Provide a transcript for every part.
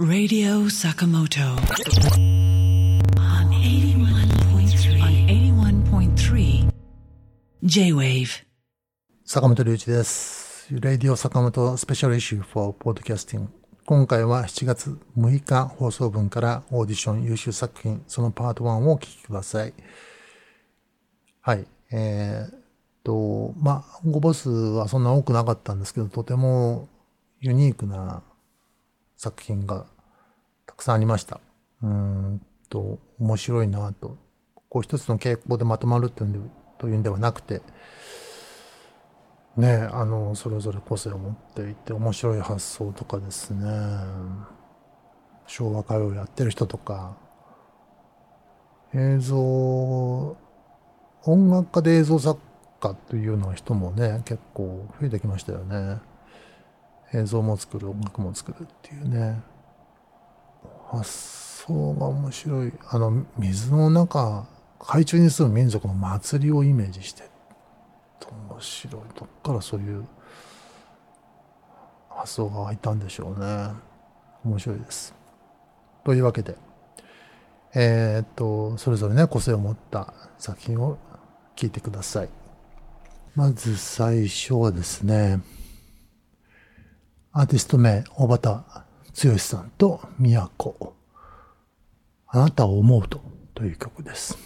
Radio Sakamoto on 81.3 on 81.3 J-Wave 坂本龍一です。Radio 坂本スペシャルイシュー for Podcasting。今回は7月6日放送分からオーディション優秀作品そのパート1をお聞きください。はい。えーっと、まあ、応募数はそんな多くなかったんですけど、とてもユニークな作品がたくさんありました。うんと、面白いなと。こう一つの傾向でまとまるというんでというんではなくて、ねあの、それぞれ個性を持っていて面白い発想とかですね、昭和歌謡やってる人とか、映像、音楽家で映像作家というような人もね、結構増えてきましたよね。映像も作る、音楽も作るっていうね。発想が面白い。あの、水の中、海中に住む民族の祭りをイメージして面白い。どっからそういう発想が湧いたんでしょうね。面白いです。というわけで、えーっと、それぞれね、個性を持った作品を聞いてください。まず最初はですね、アーティスト名、小畑剛さんと宮古。あなたを思うとという曲です。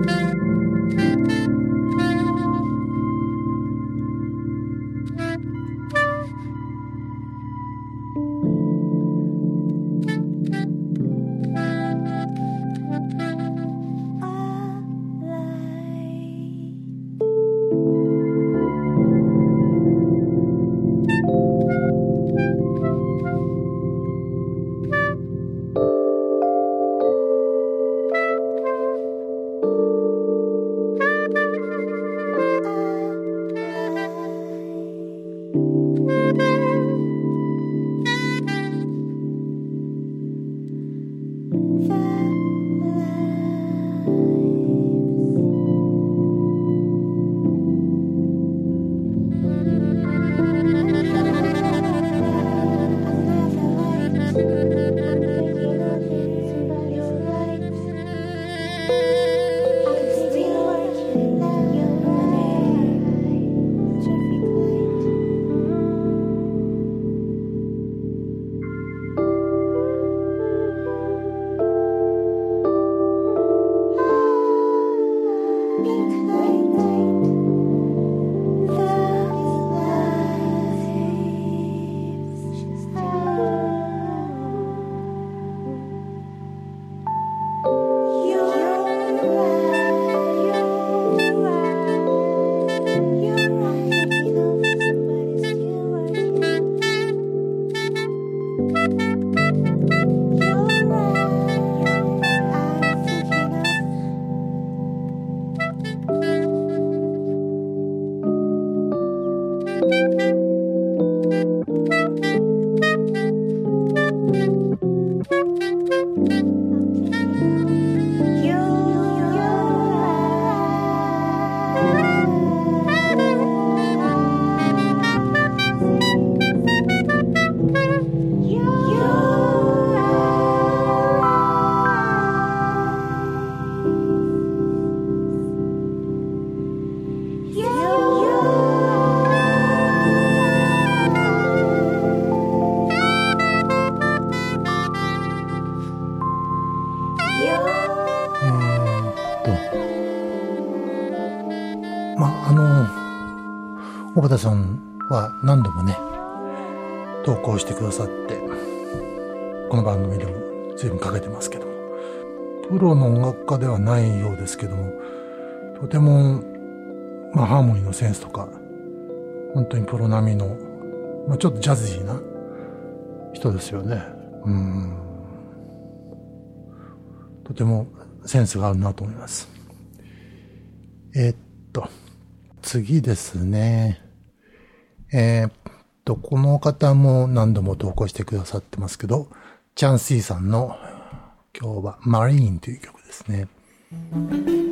えの、小畑さんは何度もね、投稿してくださって、この番組でも随分かけてますけども、プロの音楽家ではないようですけども、とても、まあ、ハーモニーのセンスとか、本当にプロ並みの、まあ、ちょっとジャズジーな人ですよね。うん。とてもセンスがあるなと思います。えーっと、次ですね。えーっと、この方も何度も投稿してくださってますけど、チャンシーさんの今日はマリーンという曲ですね。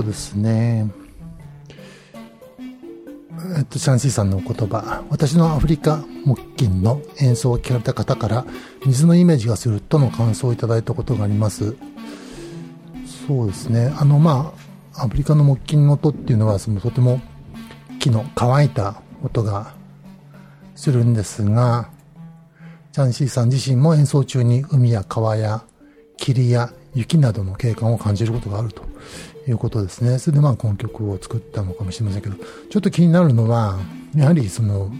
ーっとですね、えっと、シャンシーさんのお言葉、私のアフリカ木琴の演奏を聞かれた方から、水のイメージがするとの感想をいただいたことがあります。そうですね、あの、まあ、アフリカの木琴の音っていうのは、そのとても木の乾いた音がするんですが、チャンシーさん自身も演奏中に海や川や霧や雪などの景観を感じることがあると。いうことですね。それでまあこの曲を作ったのかもしれませんけど、ちょっと気になるのは、やはりその、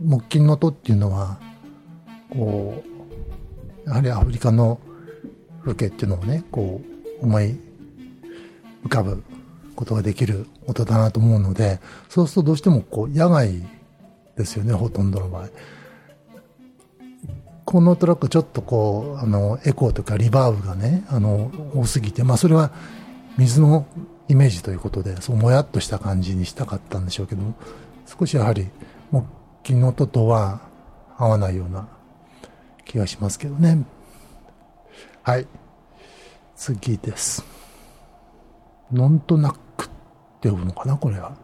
木琴の音っていうのは、こう、やはりアフリカの風景っていうのをね、こう、思い浮かぶことができる音だなと思うので、そうするとどうしてもこう、野外ですよね、ほとんどの場合。このトラックちょっとこう、あの、エコーとかリバーブがね、あの、多すぎて、まあそれは水のイメージということで、そうもやっとした感じにしたかったんでしょうけど、少しやはり木琴の音とは合わないような気がしますけどね。はい。次です。なんとなくって呼ぶのかな、これは。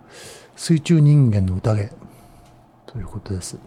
水中人間の宴ということです。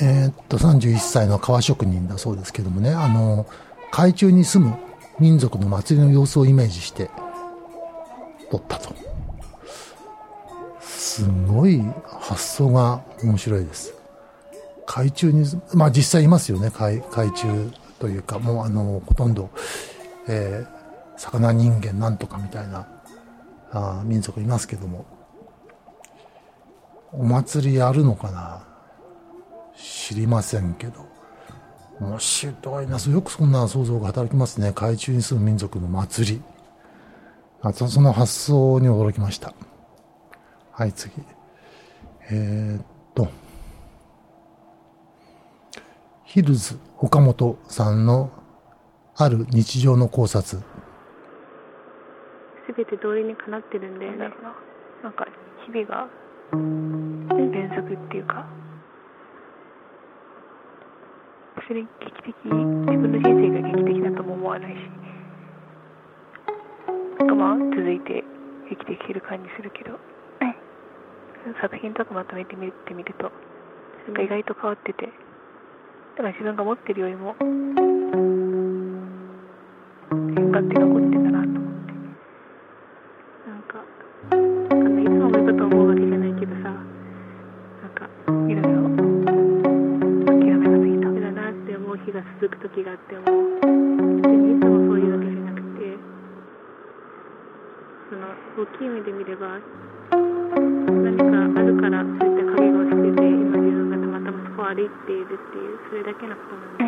えーっと、31歳の革職人だそうですけどもね、あの、海中に住む民族の祭りの様子をイメージして撮ったと。すごい発想が面白いです。海中に、まあ実際いますよね、海海中というか、もうあの、ほとんど、えー魚人間なんとかみたいなあ民族いますけども、お祭りやるのかな？知りませんけど。面白いな。よくそんな想像が働きますね。海中に住む民族の祭り。あとその発想に驚きました。はい、次。えーっと。ヒルズ岡本さんのある日常の考察。すべて通りにかなってるんだよねなんか日々が連続っていうかそれ劇的自分の人生が劇的だとも思わないし。なんかまあ続いて生きてきてる感じするけど。作品とかまとめてみてみると。なんか意外と変わってて。だから自分が持ってるよりも。変化って残ってん続く時があっても別にいつもそういうわけじゃなくてその大きい目で見れば何かあるからそういった影が落ちてて今自分がたまたまそこを歩いているっていうそれだけのことなんだ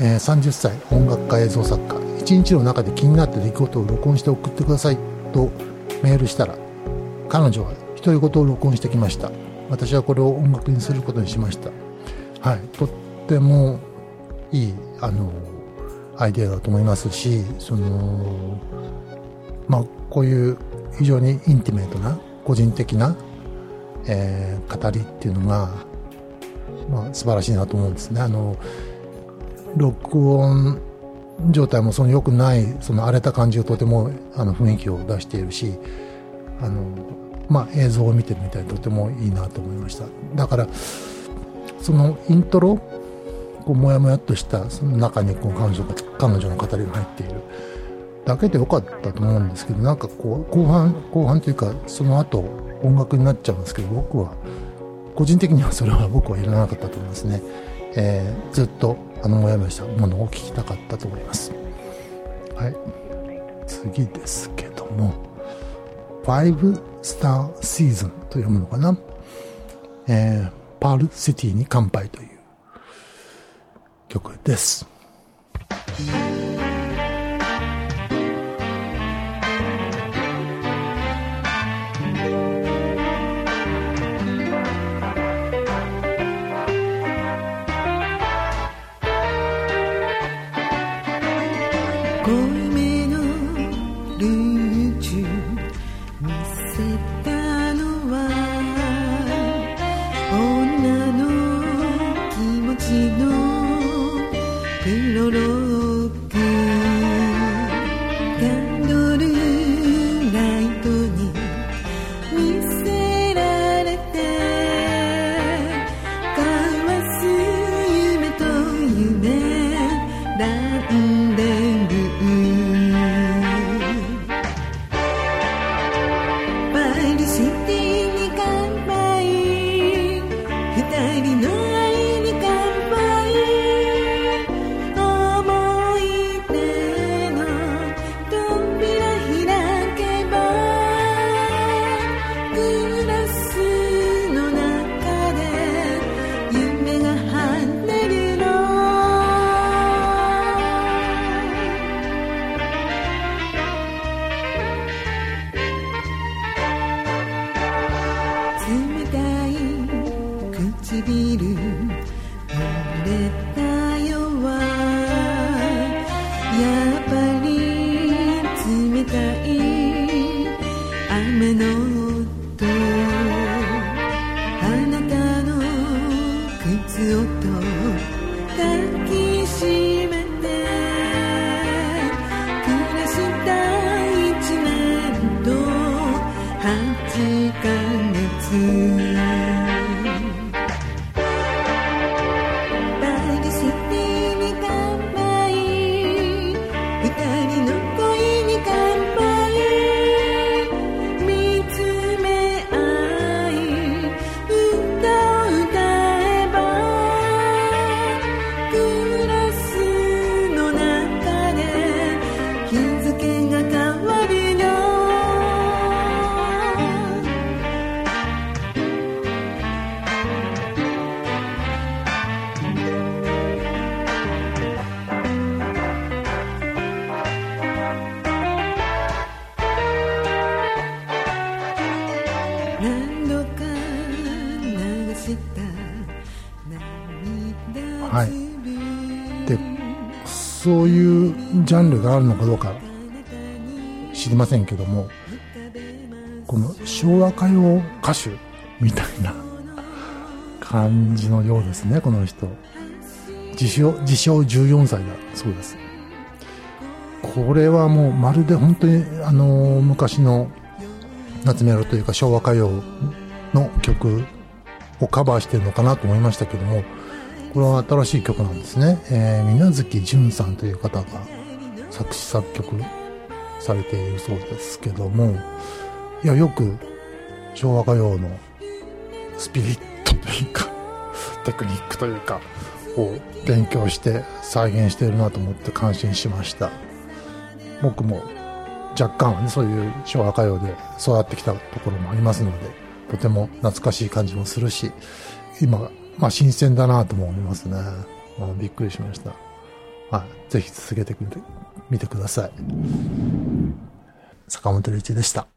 え30歳音楽家映像作家。1日の中で気になった出来事を録音して送ってください。とメールしたら彼女は独り言を録音してきました。私はこれを音楽にすることにしました。はい。とってもいいあのアイデアだと思いますしそのまあこういう非常に intimate な個人的な、えー語りっていうのが、まあ、素晴らしいなと思うんですね。あの録音状態もその良くないその荒れた感じがとてもあの雰囲気を出しているしあの、まあ、映像を見てるみたいでとてもいいなと思いました。だからそのイントロこうもやもやっとしたその中にこう彼女彼女の語りが入っているだけでよかったと思うんですけどなんかこう後半後半というかその後音楽になっちゃうんですけど僕は個人的にはそれは僕はいらなかったと思いますね、えーずっとあのもやもやしたものを聞きたかったと思います。はい。次ですけども5スターシーズンと読むのかな、えーパールシティに乾杯という曲です。月そういうジャンルがあるのかどうか知りませんけどもこの昭和歌謡歌手みたいな感じのようですねこの人。自称自称14歳だそうです。これはもうまるで本当にあの昔の夏メロというか昭和歌謡の曲をカバーしてるのかなと思いましたけどもこれは新しい曲なんですね、えー、水無月淳さんという方が作詞作曲されているそうですけどもいやよく昭和歌謡のスピリットというか テクニックというかを勉強して再現しているなと思って感心しました。僕も若干はねそういう昭和歌謡で育ってきたところもありますのでとても懐かしい感じもするし今、まあ、新鮮だなとも思いますね、まあ、びっくりしましたまあ、ぜひ続けてみてみてください。坂本龍一でした。